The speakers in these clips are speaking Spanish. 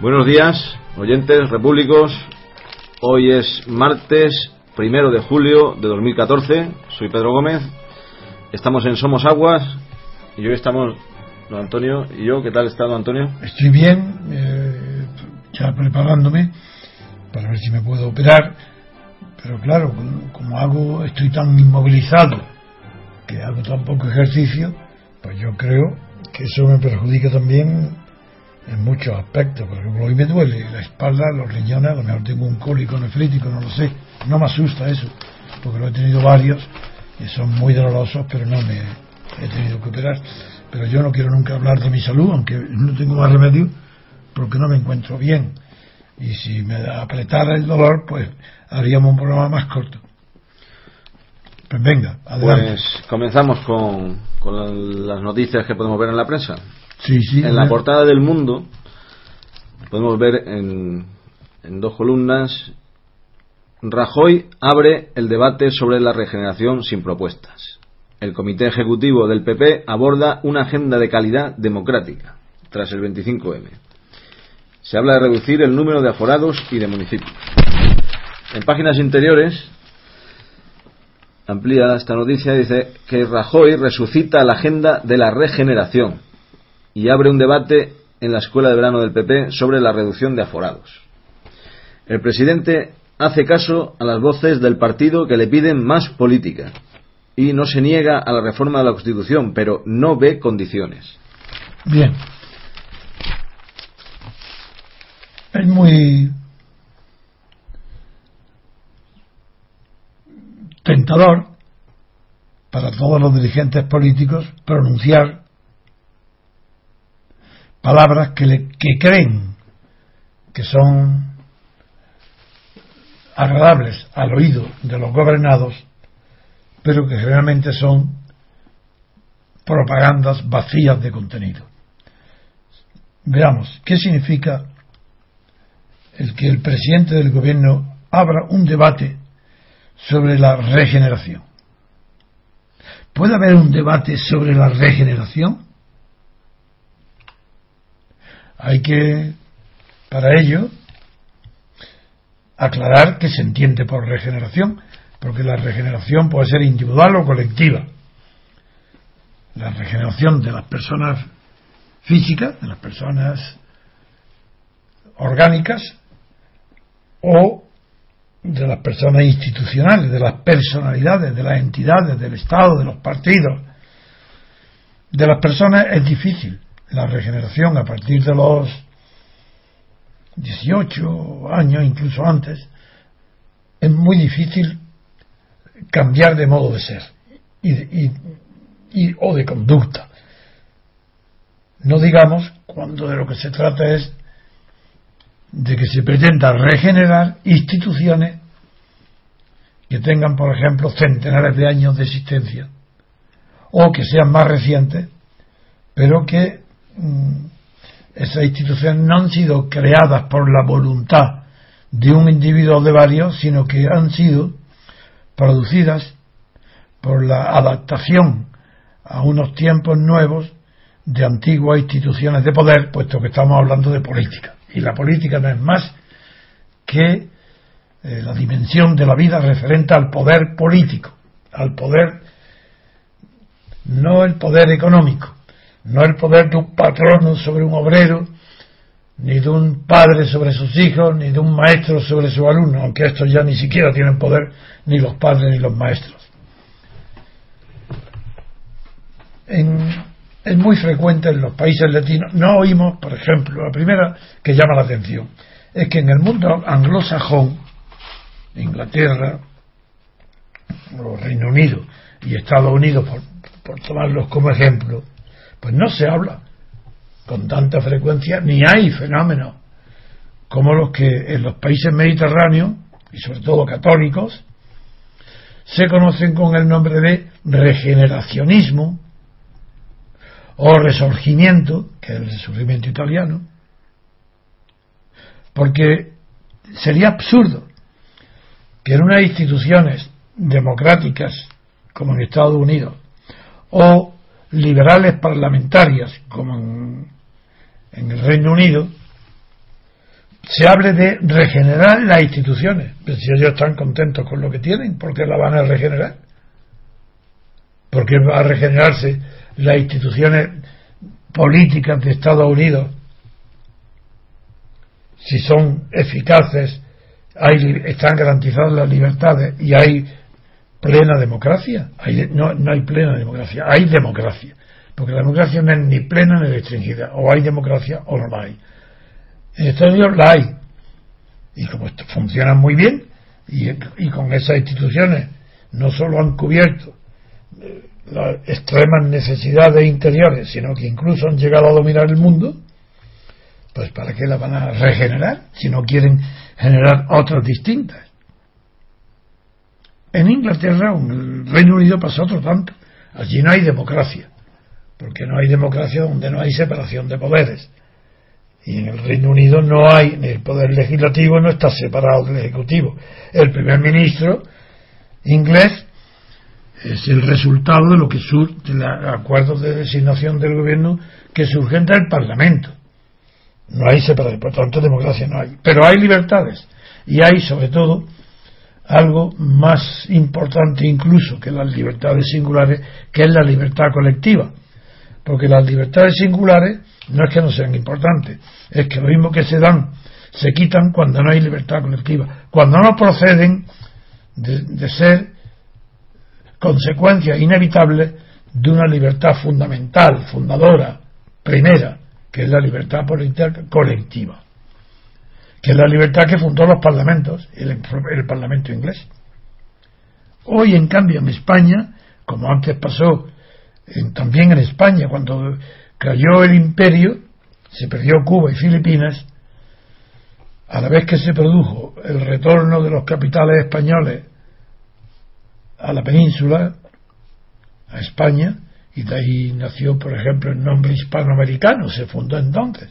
Buenos días, oyentes repúblicos. Hoy es martes primero de julio de 2014. Soy Pedro Gómez. Estamos en Somos Aguas y hoy estamos don Antonio y yo. ¿Qué tal está don Antonio? Estoy bien, eh, ya preparándome para ver si me puedo operar. Pero claro, como hago, estoy tan inmovilizado que hago tan poco ejercicio, pues yo creo que eso me perjudica también muchos aspectos. Por ejemplo, hoy me duele la espalda, los riñones, a lo mejor tengo un cólico nefrítico, no lo sé. No me asusta eso, porque lo he tenido varios y son muy dolorosos, pero no me he tenido que operar. Pero yo no quiero nunca hablar de mi salud, aunque no tengo más remedio, porque no me encuentro bien. Y si me apretara el dolor, pues haríamos un programa más corto. Pues venga, adelante. Pues comenzamos con, con las noticias que podemos ver en la prensa. Sí, sí. En la portada del Mundo podemos ver en, en dos columnas Rajoy abre el debate sobre la regeneración sin propuestas. El Comité Ejecutivo del PP aborda una agenda de calidad democrática tras el 25M. Se habla de reducir el número de aforados y de municipios. En páginas interiores amplía esta noticia dice que Rajoy resucita la agenda de la regeneración y abre un debate en la Escuela de Verano del PP sobre la reducción de aforados. El presidente hace caso a las voces del partido que le piden más política y no se niega a la reforma de la Constitución, pero no ve condiciones. Bien. Es muy tentador para todos los dirigentes políticos pronunciar palabras que, le, que creen que son agradables al oído de los gobernados, pero que realmente son propagandas vacías de contenido. Veamos, ¿qué significa el que el presidente del gobierno abra un debate sobre la regeneración? ¿Puede haber un debate sobre la regeneración? Hay que, para ello, aclarar que se entiende por regeneración, porque la regeneración puede ser individual o colectiva. La regeneración de las personas físicas, de las personas orgánicas, o de las personas institucionales, de las personalidades, de las entidades, del Estado, de los partidos. De las personas es difícil la regeneración a partir de los 18 años, incluso antes, es muy difícil cambiar de modo de ser y, o de conducta. No digamos cuando de lo que se trata es de que se pretenda regenerar instituciones que tengan, por ejemplo, centenares de años de existencia o que sean más recientes, pero que esas instituciones no han sido creadas por la voluntad de un individuo de varios, sino que han sido producidas por la adaptación a unos tiempos nuevos de antiguas instituciones de poder, puesto que estamos hablando de política. Y la política no es más que eh, la dimensión de la vida referente al poder político, al poder, no el poder económico, no el poder de un patrono sobre un obrero, ni de un padre sobre sus hijos, ni de un maestro sobre su alumno, aunque estos ya ni siquiera tienen poder, ni los padres ni los maestros. es muy frecuente en los países latinos, no oímos, por ejemplo, la primera que llama la atención, es que en el mundo anglosajón, Inglaterra, o Reino Unido y Estados Unidos, por tomarlos como ejemplo, pues no se habla con tanta frecuencia, ni hay fenómenos como los que en los países mediterráneos, y sobre todo católicos, se conocen con el nombre de regeneracionismo o resurgimiento, que es el resurgimiento italiano, porque sería absurdo que en unas instituciones democráticas como en Estados Unidos o liberales parlamentarias como en, el Reino Unido se hable de regenerar las instituciones. Pero si ellos están contentos con lo que tienen, ¿por qué la van a regenerar? ¿Por qué va a regenerarse las instituciones políticas de Estados Unidos si son eficaces, hay, están garantizadas las libertades y hay plena democracia? Hay, no, no hay plena democracia, hay democracia. Porque la democracia no es ni plena ni restringida. O hay democracia o no la hay. En Estados Unidos la hay. Y como esto funciona muy bien, y, y con esas instituciones no solo han cubierto eh, las extremas necesidades interiores, sino que incluso han llegado a dominar el mundo, pues ¿para qué la van a regenerar si no quieren generar otras distintas? En Inglaterra, en el Reino Unido pasa otro tanto. Allí no hay democracia, porque no hay democracia donde no hay separación de poderes. Y en el Reino Unido no hay, el poder legislativo no está separado del ejecutivo. El primer ministro inglés es el resultado de lo que surge de los acuerdos de designación del gobierno que surgen del Parlamento. No hay separación, por tanto democracia no hay. Pero hay libertades. Y hay sobre todo algo más importante incluso que las libertades singulares, que es la libertad colectiva. Porque las libertades singulares no es que no sean importantes, es que lo mismo que se dan, se quitan cuando no hay libertad colectiva, cuando no proceden de, ser consecuencias inevitables de una libertad fundamental, fundadora, primera, que es la libertad política colectiva, que es la libertad que fundó los parlamentos, el, Parlamento inglés. Hoy, en cambio, en España, como antes pasó en, también en España, cuando cayó el imperio, se perdió Cuba y Filipinas, a la vez que se produjo el retorno de los capitales españoles a la península, a España, y de ahí nació, por ejemplo, el nombre hispanoamericano, se fundó entonces.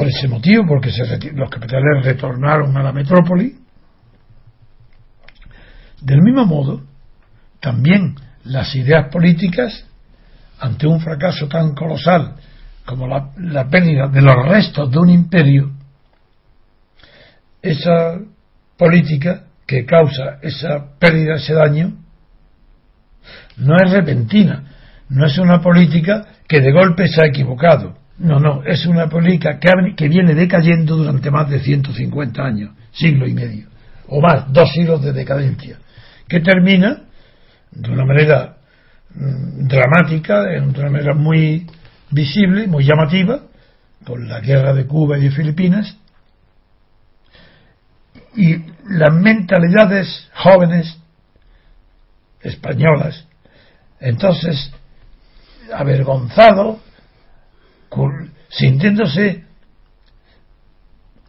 Por ese motivo, porque los capitales retornaron a la metrópoli. Del mismo modo, también las ideas políticas ante un fracaso tan colosal como la pérdida de los restos de un imperio, esa política que causa esa pérdida, ese daño, no es repentina, no es una política que de golpe se ha equivocado. No, no, es una política que, viene decayendo durante más de 150 años, siglo y medio, o más, dos siglos de decadencia, que termina de una manera Mm, dramática, de una manera muy visible, muy llamativa, con la guerra de Cuba y de Filipinas, y las mentalidades jóvenes españolas, entonces, avergonzado, sintiéndose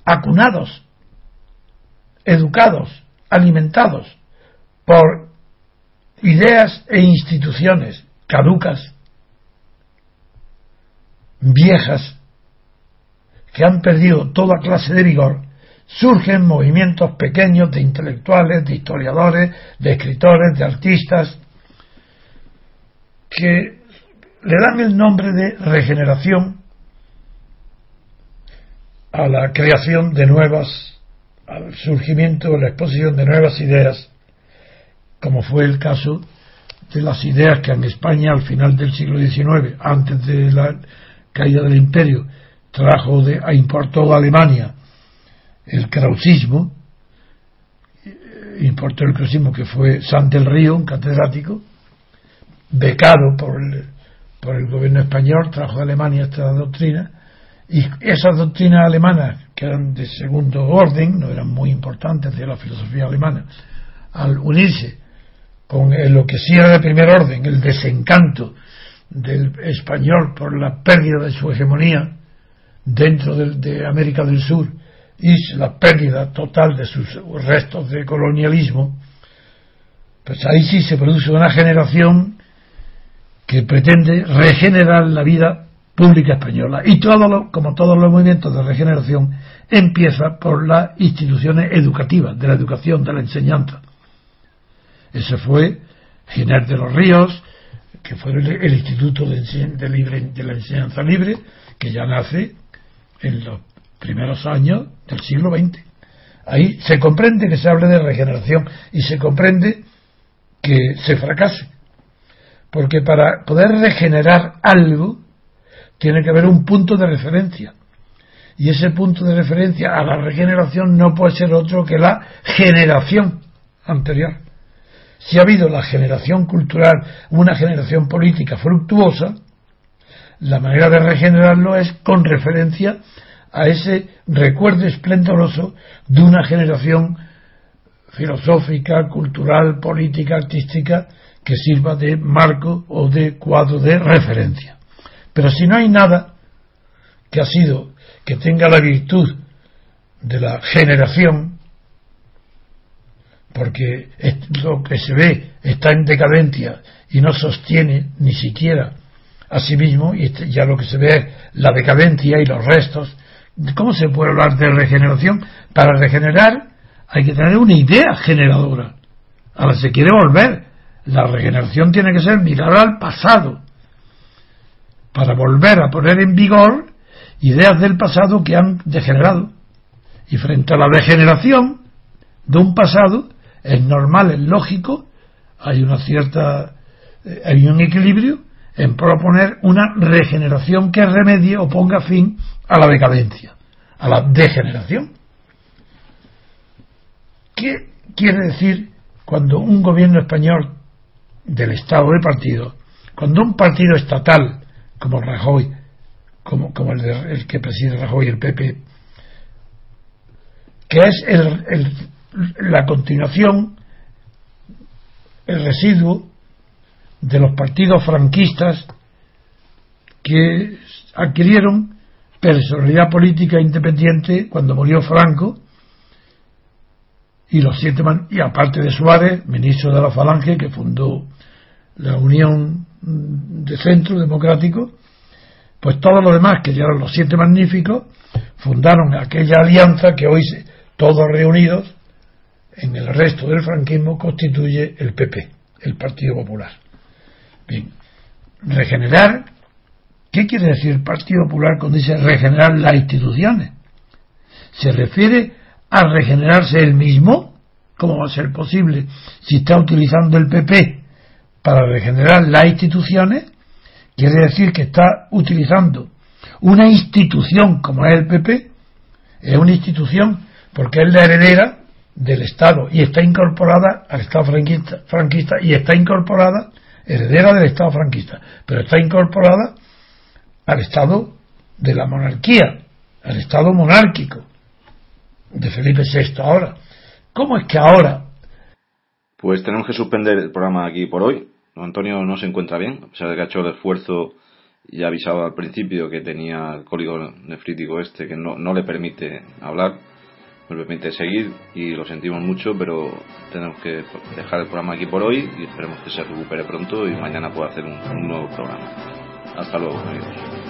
acunados, educados, alimentados por ideas e instituciones caducas, viejas, que han perdido toda clase de vigor, surgen movimientos pequeños de intelectuales, de historiadores, de escritores, de artistas, que le dan el nombre de regeneración a la creación de nuevas, al surgimiento o la exposición de nuevas ideas como fue el caso de las ideas que en España al final del siglo XIX, antes de la caída del imperio, trajo de, a importó de Alemania el krausismo, importó el krausismo que fue San del Río, un catedrático, becado por el, por el gobierno español, trajo a Alemania esta doctrina, y esas doctrinas alemanas, que eran de segundo orden, no eran muy importantes de la filosofía alemana, al unirse con lo que sí era de primer orden, el desencanto del español por la pérdida de su hegemonía dentro de, América del Sur y la pérdida total de sus restos de colonialismo, pues ahí sí se produce una generación que pretende regenerar la vida pública española. Y todo como todos los movimientos de regeneración, empieza por las instituciones educativas, de la educación, de la enseñanza. Ese fue Giner de los Ríos, que fue el, Instituto de, de, Libre, de, la Enseñanza Libre, que ya nace en los primeros años del siglo XX. Ahí se comprende que se hable de regeneración y se comprende que se fracase. Porque para poder regenerar algo tiene que haber un punto de referencia. Y ese punto de referencia a la regeneración no puede ser otro que la generación anterior. Si ha habido la generación cultural, una generación política fructuosa, la manera de regenerarlo es con referencia a ese recuerdo esplendoroso de una generación filosófica, cultural, política, artística, que sirva de marco o de cuadro de referencia. Pero si no hay nada que ha sido, que tenga la virtud de la generación, porque lo que se ve está en decadencia y no sostiene ni siquiera a sí mismo, y este, ya lo que se ve es la decadencia y los restos. ¿Cómo se puede hablar de regeneración? Para regenerar hay que tener una idea generadora. Ahora se quiere volver. La regeneración tiene que ser mirar al pasado para volver a poner en vigor ideas del pasado que han degenerado. Y frente a la degeneración de un pasado, es normal, es lógico, hay una cierta, eh, hay un equilibrio en proponer una regeneración que remedie o ponga fin a la decadencia, a la degeneración. ¿Qué quiere decir cuando un gobierno español del Estado de partido, cuando un partido estatal como Rajoy, como, como el, el, que preside Rajoy, el PP, que es el, el, la continuación, el residuo de los partidos franquistas que adquirieron personalidad política independiente cuando murió Franco y los siete y aparte de Suárez, ministro de la Falange que fundó la Unión de Centro Democrático, pues todos los demás que eran los siete magníficos fundaron aquella alianza que hoy todos reunidos en el resto del franquismo constituye el PP, el Partido Popular. Bien, regenerar, ¿qué quiere decir Partido Popular cuando dice regenerar las instituciones? ¿Se refiere a regenerarse el mismo? ¿Cómo va a ser posible si está utilizando el PP para regenerar las instituciones? Quiere decir que está utilizando una institución como es el PP, es una institución porque es la heredera del Estado y está incorporada al Estado franquista, franquista y está incorporada, heredera del Estado franquista, pero está incorporada al Estado de la monarquía, al Estado monárquico de Felipe VI ahora. ¿Cómo es que ahora? Pues tenemos que suspender el programa aquí por hoy. Antonio no se encuentra bien, a pesar de que ha hecho el esfuerzo y ha avisado al principio que tenía el cólico nefrítico este que no, no le permite hablar nos permite seguir y lo sentimos mucho, pero tenemos que dejar el programa aquí por hoy y esperemos que se recupere pronto y mañana pueda hacer un, un nuevo programa. Hasta luego, amigos.